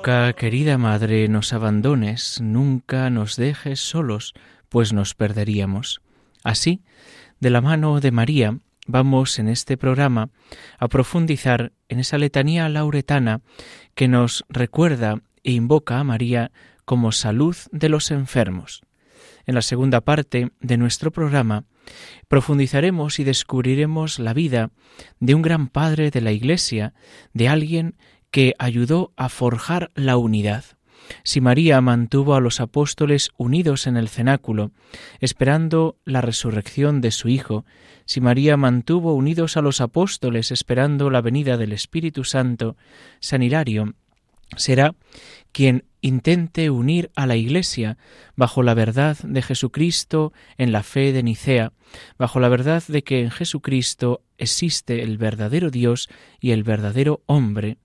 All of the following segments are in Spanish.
Nunca, querida Madre, nos abandones, nunca nos dejes solos, pues nos perderíamos. Así, de la mano de María, vamos en este programa a profundizar en esa letanía lauretana que nos recuerda e invoca a María como salud de los enfermos. En la segunda parte de nuestro programa profundizaremos y descubriremos la vida de un gran padre de la Iglesia, de alguien que ayudó a forjar la unidad. Si María mantuvo a los apóstoles unidos en el cenáculo, esperando la resurrección de su Hijo, si María mantuvo unidos a los apóstoles esperando la venida del Espíritu Santo, San Hilario será quien intente unir a la Iglesia bajo la verdad de Jesucristo en la fe de Nicea, bajo la verdad de que en Jesucristo existe el verdadero Dios y el verdadero hombre,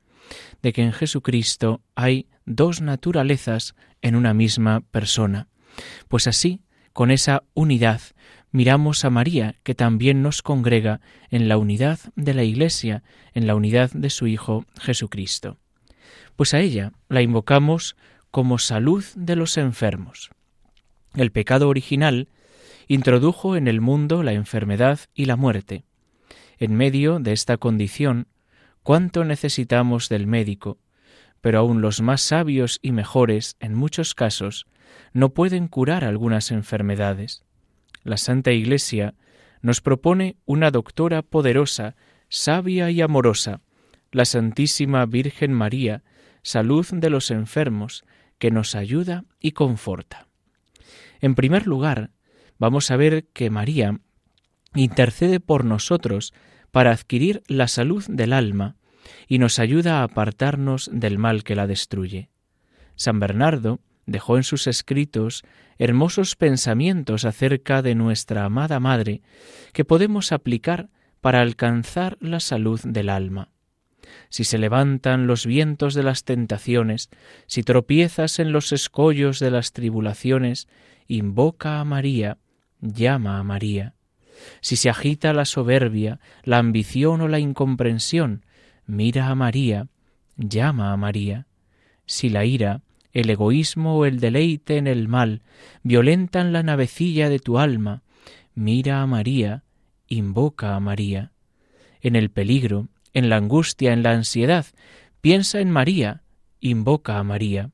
de que en Jesucristo hay dos naturalezas en una misma persona. Pues así, con esa unidad, miramos a María, que también nos congrega en la unidad de la Iglesia, en la unidad de su Hijo Jesucristo. Pues a ella la invocamos como salud de los enfermos. El pecado original introdujo en el mundo la enfermedad y la muerte. En medio de esta condición, cuánto necesitamos del médico, pero aun los más sabios y mejores, en muchos casos, no pueden curar algunas enfermedades. La Santa Iglesia nos propone una doctora poderosa, sabia y amorosa, la Santísima Virgen María, salud de los enfermos, que nos ayuda y conforta. En primer lugar, vamos a ver que María intercede por nosotros para adquirir la salud del alma y nos ayuda a apartarnos del mal que la destruye. San Bernardo dejó en sus escritos hermosos pensamientos acerca de nuestra amada Madre que podemos aplicar para alcanzar la salud del alma. Si se levantan los vientos de las tentaciones, si tropiezas en los escollos de las tribulaciones, invoca a María, llama a María. Si se agita la soberbia, la ambición o la incomprensión, mira a María, llama a María. Si la ira, el egoísmo o el deleite en el mal violentan la navecilla de tu alma, mira a María, invoca a María. En el peligro, en la angustia, en la ansiedad, piensa en María, invoca a María.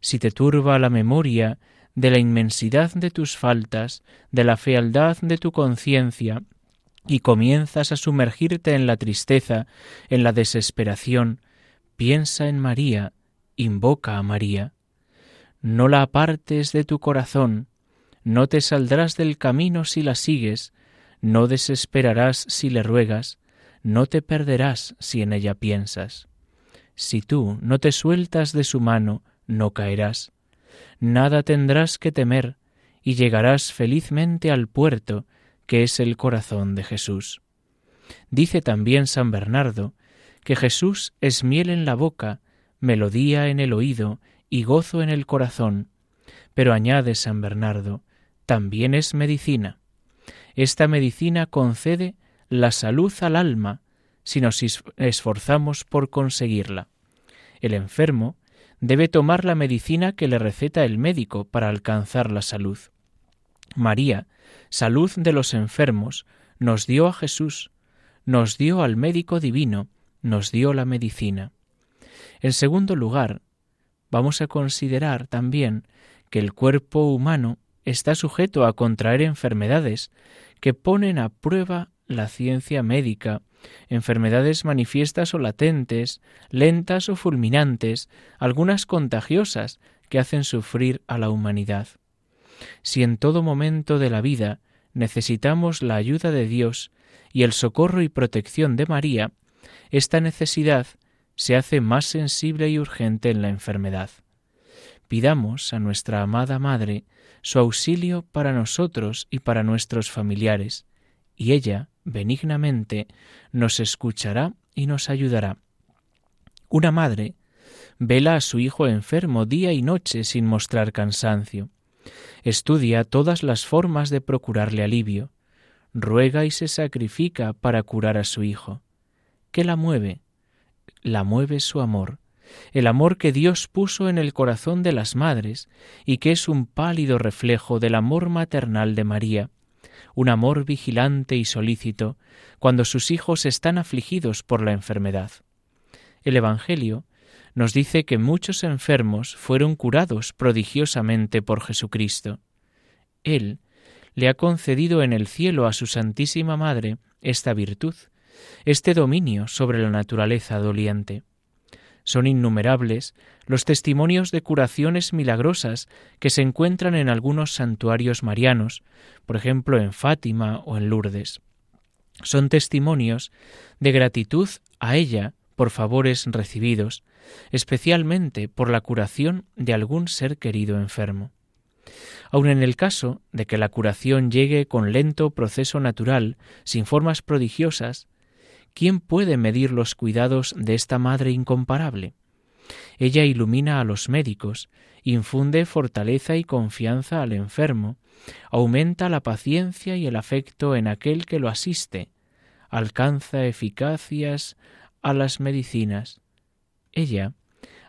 Si te turba la memoria de la inmensidad de tus faltas, de la fealdad de tu conciencia, y comienzas a sumergirte en la tristeza, en la desesperación, piensa en María, invoca a María. No la apartes de tu corazón, no te saldrás del camino si la sigues, no desesperarás si le ruegas, no te perderás si en ella piensas. Si tú no te sueltas de su mano, no caerás nada tendrás que temer, y llegarás felizmente al puerto, que es el corazón de Jesús. Dice también San Bernardo que Jesús es miel en la boca, melodía en el oído y gozo en el corazón. Pero añade San Bernardo, también es medicina. Esta medicina concede la salud al alma si nos esforzamos por conseguirla. El enfermo debe tomar la medicina que le receta el médico para alcanzar la salud. María, salud de los enfermos, nos dio a Jesús, nos dio al médico divino, nos dio la medicina. En segundo lugar, vamos a considerar también que el cuerpo humano está sujeto a contraer enfermedades que ponen a prueba la ciencia médica, enfermedades manifiestas o latentes, lentas o fulminantes, algunas contagiosas que hacen sufrir a la humanidad. Si en todo momento de la vida necesitamos la ayuda de Dios y el socorro y protección de María, esta necesidad se hace más sensible y urgente en la enfermedad. Pidamos a nuestra amada Madre su auxilio para nosotros y para nuestros familiares, y ella, benignamente, nos escuchará y nos ayudará. Una madre vela a su hijo enfermo día y noche sin mostrar cansancio. Estudia todas las formas de procurarle alivio. Ruega y se sacrifica para curar a su hijo. ¿Qué la mueve? La mueve su amor, el amor que Dios puso en el corazón de las madres y que es un pálido reflejo del amor maternal de María, un amor vigilante y solícito cuando sus hijos están afligidos por la enfermedad. El Evangelio nos dice que muchos enfermos fueron curados prodigiosamente por Jesucristo. Él le ha concedido en el cielo a su Santísima Madre esta virtud, este dominio sobre la naturaleza doliente. Son innumerables los testimonios de curaciones milagrosas que se encuentran en algunos santuarios marianos, por ejemplo en Fátima o en Lourdes. Son testimonios de gratitud a ella por favores recibidos, especialmente por la curación de algún ser querido enfermo. Aun en el caso de que la curación llegue con lento proceso natural, sin formas prodigiosas, ¿quién puede medir los cuidados de esta Madre incomparable? Ella ilumina a los médicos, infunde fortaleza y confianza al enfermo, aumenta la paciencia y el afecto en aquel que lo asiste, alcanza eficacias a las medicinas. Ella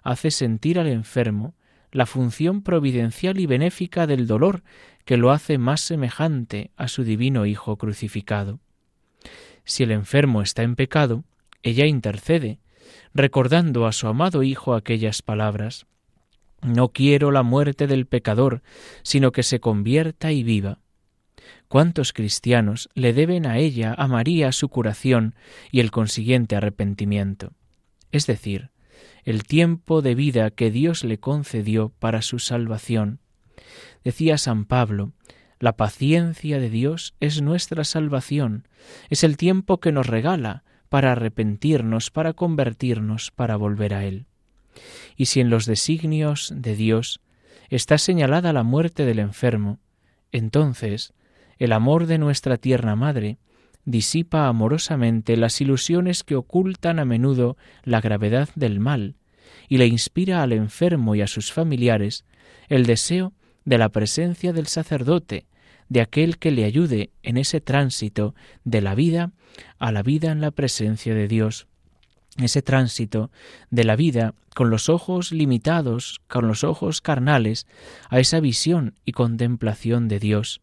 hace sentir al enfermo la función providencial y benéfica del dolor que lo hace más semejante a su divino Hijo crucificado. Si el enfermo está en pecado, ella intercede, recordando a su amado Hijo aquellas palabras No quiero la muerte del pecador, sino que se convierta y viva. ¿Cuántos cristianos le deben a ella, a María, su curación y el consiguiente arrepentimiento? Es decir, el tiempo de vida que Dios le concedió para su salvación. Decía San Pablo, la paciencia de Dios es nuestra salvación, es el tiempo que nos regala para arrepentirnos, para convertirnos, para volver a Él. Y si en los designios de Dios está señalada la muerte del enfermo, entonces el amor de nuestra tierna Madre disipa amorosamente las ilusiones que ocultan a menudo la gravedad del mal, y le inspira al enfermo y a sus familiares el deseo de la presencia del sacerdote, de aquel que le ayude en ese tránsito de la vida a la vida en la presencia de Dios, ese tránsito de la vida con los ojos limitados, con los ojos carnales, a esa visión y contemplación de Dios,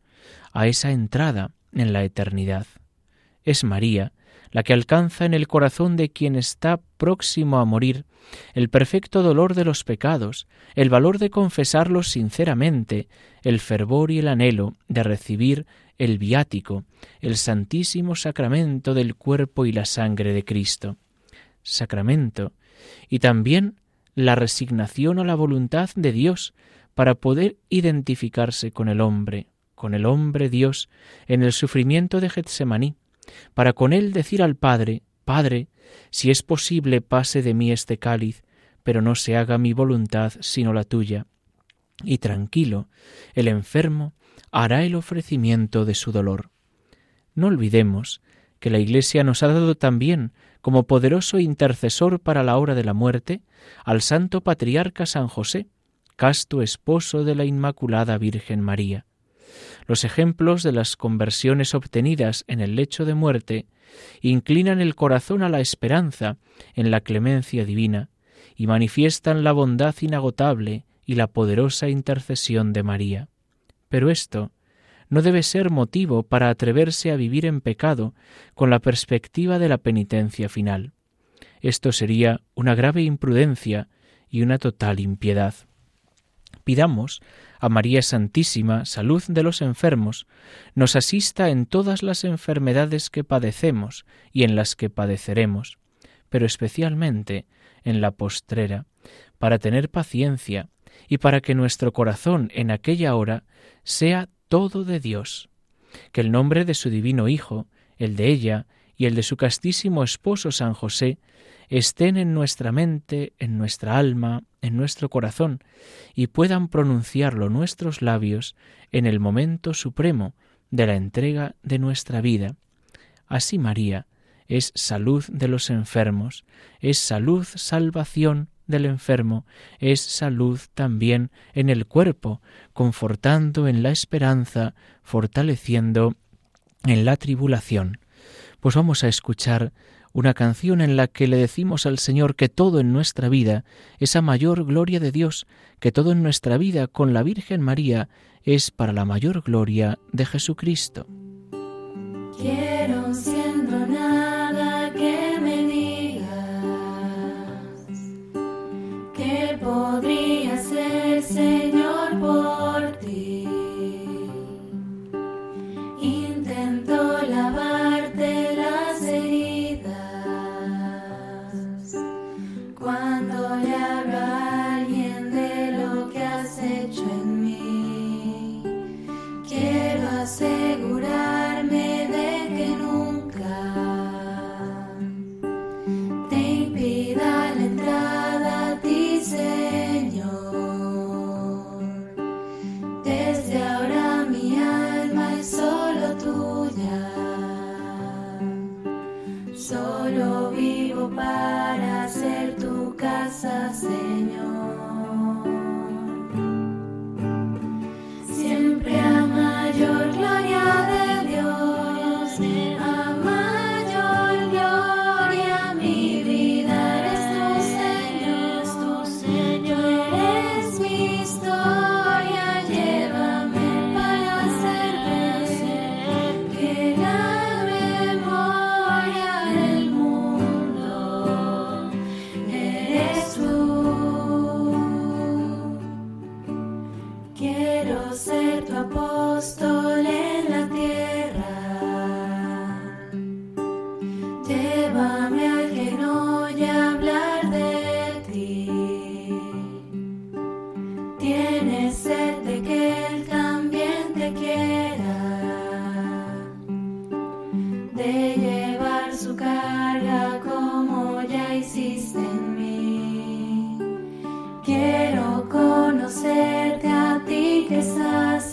a esa entrada en la eternidad. Es María la que alcanza en el corazón de quien está próximo a morir el perfecto dolor de los pecados, el valor de confesarlos sinceramente, el fervor y el anhelo de recibir el viático, el santísimo sacramento del cuerpo y la sangre de Cristo. Sacramento y también la resignación a la voluntad de Dios para poder identificarse con el hombre, con el hombre Dios en el sufrimiento de Getsemaní, para con él decir al Padre, Padre, si es posible pase de mí este cáliz, pero no se haga mi voluntad sino la tuya. Y tranquilo, el enfermo hará el ofrecimiento de su dolor. No olvidemos que la Iglesia nos ha dado también, como poderoso intercesor para la hora de la muerte, al santo patriarca San José, casto esposo de la Inmaculada Virgen María. Los ejemplos de las conversiones obtenidas en el lecho de muerte inclinan el corazón a la esperanza en la clemencia divina y manifiestan la bondad inagotable y la poderosa intercesión de María. Pero esto no debe ser motivo para atreverse a vivir en pecado con la perspectiva de la penitencia final. Esto sería una grave imprudencia y una total impiedad. Pidamos a María Santísima, salud de los enfermos, nos asista en todas las enfermedades que padecemos y en las que padeceremos, pero especialmente en la postrera, para tener paciencia y para que nuestro corazón en aquella hora sea todo de Dios, que el nombre de su divino Hijo, el de ella y el de su castísimo esposo San José, estén en nuestra mente, en nuestra alma, en nuestro corazón, y puedan pronunciarlo nuestros labios en el momento supremo de la entrega de nuestra vida. Así María es salud de los enfermos, es salud, salvación del enfermo, es salud también en el cuerpo, confortando en la esperanza, fortaleciendo en la tribulación. Pues vamos a escuchar una canción en la que le decimos al Señor que todo en nuestra vida es a mayor gloria de Dios, que todo en nuestra vida con la Virgen María es para la mayor gloria de Jesucristo. Cuando le hablo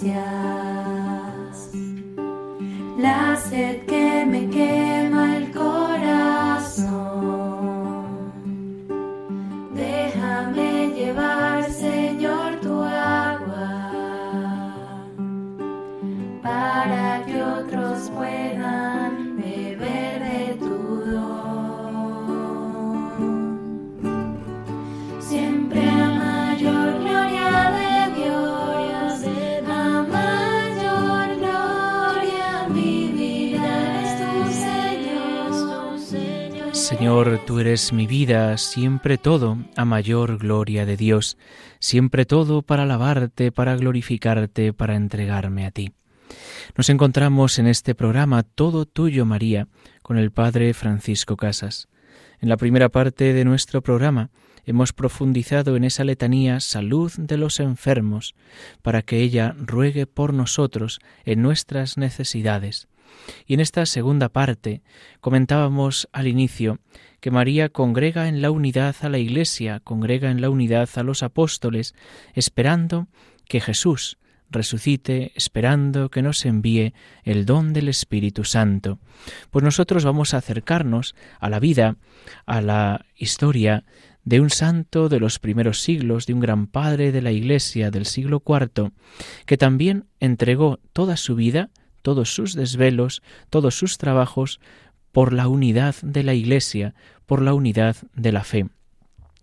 sacias la sed mi vida, siempre todo a mayor gloria de Dios, siempre todo para alabarte, para glorificarte, para entregarme a ti. Nos encontramos en este programa Todo Tuyo María con el Padre Francisco Casas. En la primera parte de nuestro programa hemos profundizado en esa letanía Salud de los enfermos, para que ella ruegue por nosotros en nuestras necesidades. Y en esta segunda parte comentábamos al inicio que María congrega en la unidad a la Iglesia, congrega en la unidad a los apóstoles, esperando que Jesús resucite, esperando que nos envíe el don del Espíritu Santo. Pues nosotros vamos a acercarnos a la vida, a la historia de un santo de los primeros siglos, de un gran padre de la Iglesia del siglo IV, que también entregó toda su vida, todos sus desvelos, todos sus trabajos, por la unidad de la Iglesia, por la unidad de la fe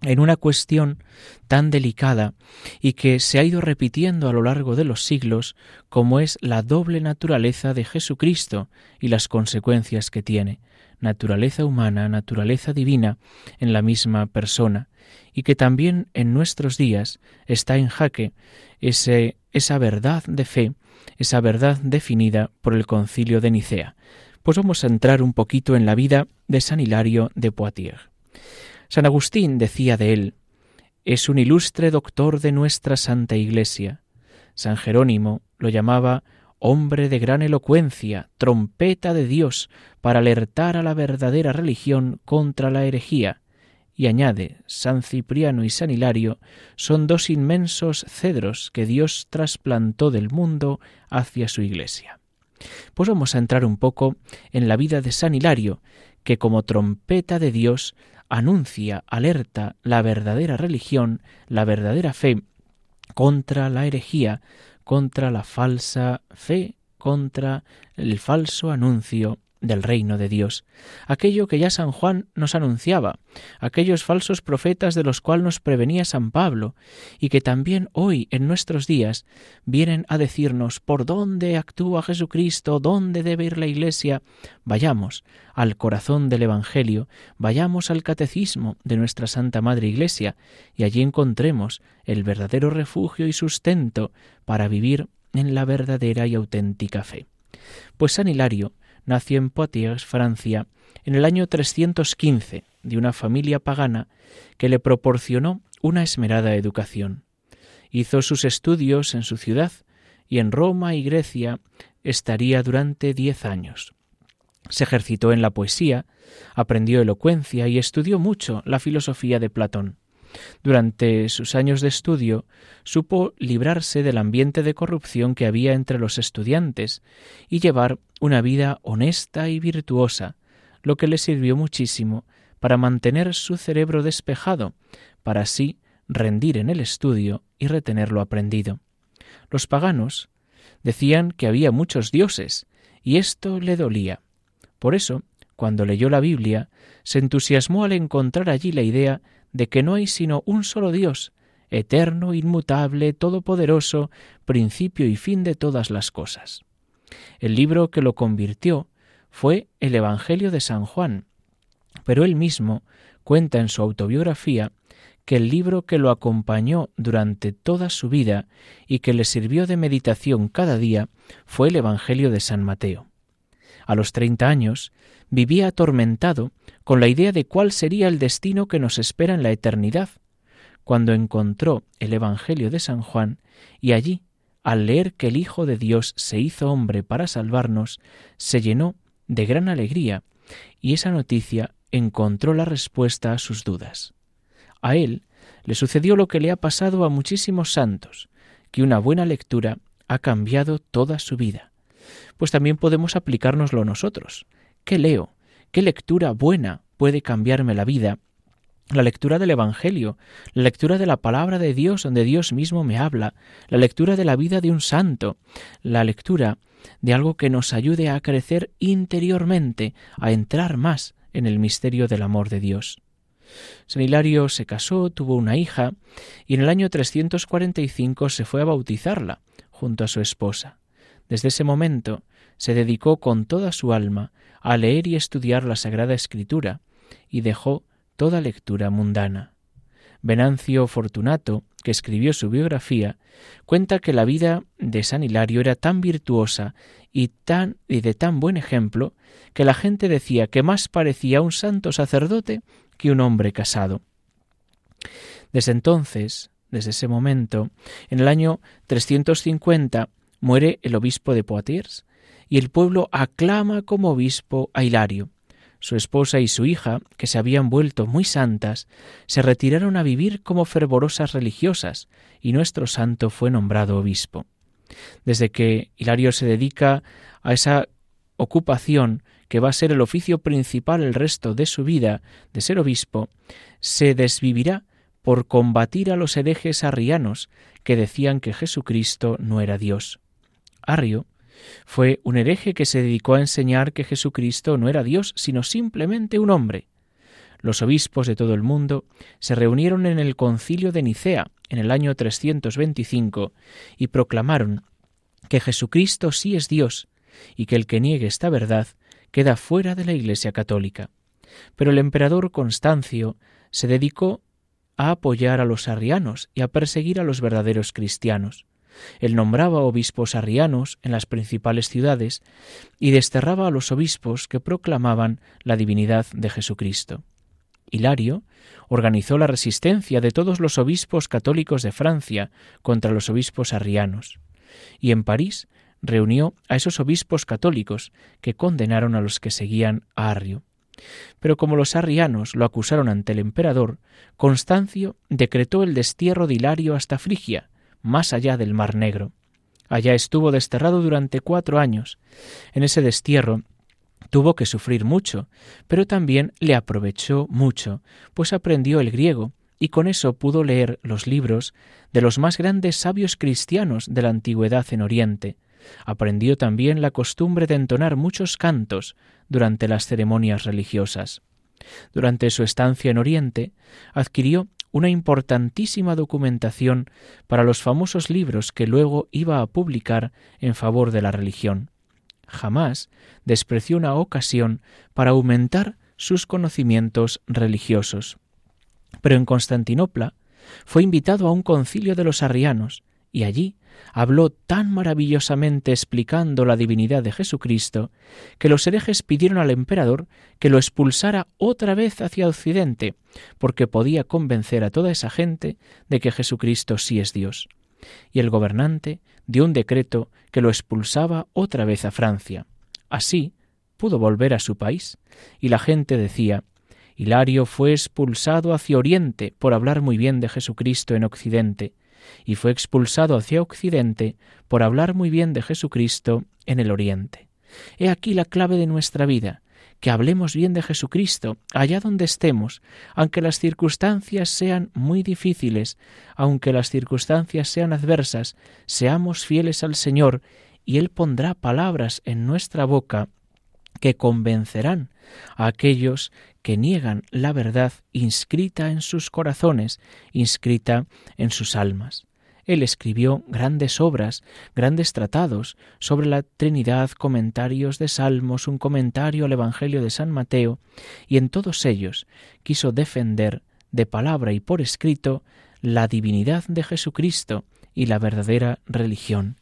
en una cuestión tan delicada y que se ha ido repitiendo a lo largo de los siglos como es la doble naturaleza de Jesucristo y las consecuencias que tiene. Naturaleza humana, naturaleza divina en la misma persona, y que también en nuestros días está en jaque ese, esa verdad de fe, esa verdad definida por el concilio de Nicea. Pues vamos a entrar un poquito en la vida de San Hilario de Poitiers. San Agustín decía de él, es un ilustre doctor de nuestra Santa Iglesia. San Jerónimo lo llamaba hombre de gran elocuencia, trompeta de Dios para alertar a la verdadera religión contra la herejía. Y añade, San Cipriano y San Hilario son dos inmensos cedros que Dios trasplantó del mundo hacia su iglesia. Pues vamos a entrar un poco en la vida de San Hilario, que como trompeta de Dios anuncia, alerta la verdadera religión, la verdadera fe contra la herejía, contra la falsa fe, contra el falso anuncio del reino de Dios, aquello que ya San Juan nos anunciaba, aquellos falsos profetas de los cuales nos prevenía San Pablo, y que también hoy en nuestros días vienen a decirnos por dónde actúa Jesucristo, dónde debe ir la Iglesia. Vayamos al corazón del Evangelio, vayamos al catecismo de nuestra Santa Madre Iglesia, y allí encontremos el verdadero refugio y sustento para vivir en la verdadera y auténtica fe. Pues San Hilario nació en Poitiers, Francia, en el año 315, de una familia pagana que le proporcionó una esmerada educación. Hizo sus estudios en su ciudad y en Roma y Grecia estaría durante diez años. Se ejercitó en la poesía, aprendió elocuencia y estudió mucho la filosofía de Platón. Durante sus años de estudio supo librarse del ambiente de corrupción que había entre los estudiantes y llevar una vida honesta y virtuosa, lo que le sirvió muchísimo para mantener su cerebro despejado, para así rendir en el estudio y retener lo aprendido. Los paganos decían que había muchos dioses, y esto le dolía. Por eso, cuando leyó la Biblia, se entusiasmó al encontrar allí la idea de que no hay sino un solo Dios, eterno, inmutable, todopoderoso, principio y fin de todas las cosas. El libro que lo convirtió fue el Evangelio de San Juan, pero él mismo cuenta en su autobiografía que el libro que lo acompañó durante toda su vida y que le sirvió de meditación cada día fue el Evangelio de San Mateo. A los treinta años vivía atormentado con la idea de cuál sería el destino que nos espera en la eternidad, cuando encontró el Evangelio de San Juan y allí, al leer que el Hijo de Dios se hizo hombre para salvarnos, se llenó de gran alegría y esa noticia encontró la respuesta a sus dudas. A él le sucedió lo que le ha pasado a muchísimos santos, que una buena lectura ha cambiado toda su vida. Pues también podemos aplicárnoslo nosotros. ¿Qué leo? ¿Qué lectura buena puede cambiarme la vida? La lectura del Evangelio, la lectura de la palabra de Dios donde Dios mismo me habla, la lectura de la vida de un santo, la lectura de algo que nos ayude a crecer interiormente, a entrar más en el misterio del amor de Dios. San Hilario se casó, tuvo una hija y en el año 345 se fue a bautizarla junto a su esposa. Desde ese momento se dedicó con toda su alma a leer y estudiar la Sagrada Escritura y dejó toda lectura mundana. Venancio Fortunato, que escribió su biografía, cuenta que la vida de San Hilario era tan virtuosa y tan y de tan buen ejemplo que la gente decía que más parecía un santo sacerdote que un hombre casado. Desde entonces, desde ese momento, en el año 350 muere el obispo de Poitiers y el pueblo aclama como obispo a Hilario. Su esposa y su hija, que se habían vuelto muy santas, se retiraron a vivir como fervorosas religiosas, y nuestro santo fue nombrado obispo. Desde que Hilario se dedica a esa ocupación que va a ser el oficio principal el resto de su vida, de ser obispo, se desvivirá por combatir a los herejes arrianos que decían que Jesucristo no era Dios. Arrio fue un hereje que se dedicó a enseñar que Jesucristo no era Dios, sino simplemente un hombre. Los obispos de todo el mundo se reunieron en el concilio de Nicea en el año 325 y proclamaron que Jesucristo sí es Dios y que el que niegue esta verdad queda fuera de la Iglesia católica. Pero el emperador Constancio se dedicó a apoyar a los arrianos y a perseguir a los verdaderos cristianos. Él nombraba obispos arrianos en las principales ciudades y desterraba a los obispos que proclamaban la divinidad de Jesucristo. Hilario organizó la resistencia de todos los obispos católicos de Francia contra los obispos arrianos, y en París reunió a esos obispos católicos que condenaron a los que seguían a Arrio. Pero como los arrianos lo acusaron ante el emperador, Constancio decretó el destierro de Hilario hasta Frigia, más allá del Mar Negro. Allá estuvo desterrado durante cuatro años. En ese destierro tuvo que sufrir mucho, pero también le aprovechó mucho, pues aprendió el griego y con eso pudo leer los libros de los más grandes sabios cristianos de la antigüedad en Oriente. Aprendió también la costumbre de entonar muchos cantos durante las ceremonias religiosas. Durante su estancia en Oriente, adquirió una importantísima documentación para los famosos libros que luego iba a publicar en favor de la religión. Jamás despreció una ocasión para aumentar sus conocimientos religiosos. Pero en Constantinopla fue invitado a un concilio de los arrianos y allí habló tan maravillosamente explicando la divinidad de Jesucristo que los herejes pidieron al emperador que lo expulsara otra vez hacia Occidente, porque podía convencer a toda esa gente de que Jesucristo sí es Dios. Y el gobernante dio un decreto que lo expulsaba otra vez a Francia. Así pudo volver a su país, y la gente decía Hilario fue expulsado hacia Oriente por hablar muy bien de Jesucristo en Occidente, y fue expulsado hacia Occidente por hablar muy bien de Jesucristo en el Oriente. He aquí la clave de nuestra vida, que hablemos bien de Jesucristo allá donde estemos, aunque las circunstancias sean muy difíciles, aunque las circunstancias sean adversas, seamos fieles al Señor y Él pondrá palabras en nuestra boca que convencerán a aquellos que niegan la verdad inscrita en sus corazones, inscrita en sus almas. Él escribió grandes obras, grandes tratados sobre la Trinidad, comentarios de Salmos, un comentario al Evangelio de San Mateo, y en todos ellos quiso defender, de palabra y por escrito, la divinidad de Jesucristo y la verdadera religión.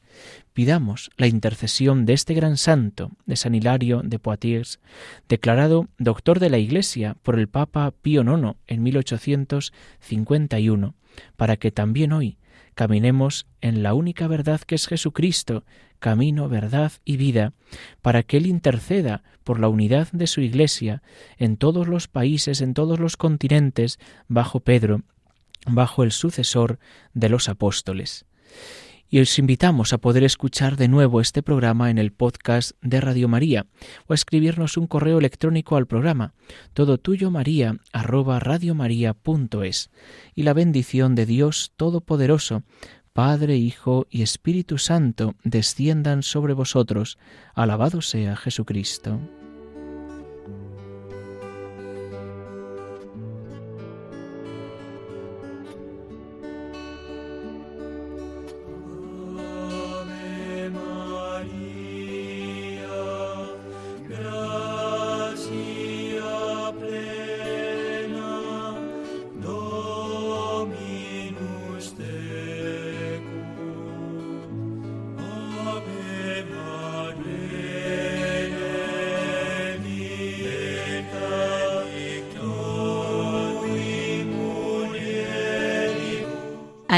Pidamos la intercesión de este gran santo, de San Hilario de Poitiers, declarado doctor de la Iglesia por el Papa Pío IX en 1851, para que también hoy caminemos en la única verdad que es Jesucristo, camino, verdad y vida, para que Él interceda por la unidad de su Iglesia en todos los países, en todos los continentes, bajo Pedro, bajo el sucesor de los apóstoles y os invitamos a poder escuchar de nuevo este programa en el podcast de Radio María o a escribirnos un correo electrónico al programa todo tuyo maría arroba radiomaria.es y la bendición de Dios Todopoderoso Padre, Hijo y Espíritu Santo desciendan sobre vosotros. Alabado sea Jesucristo.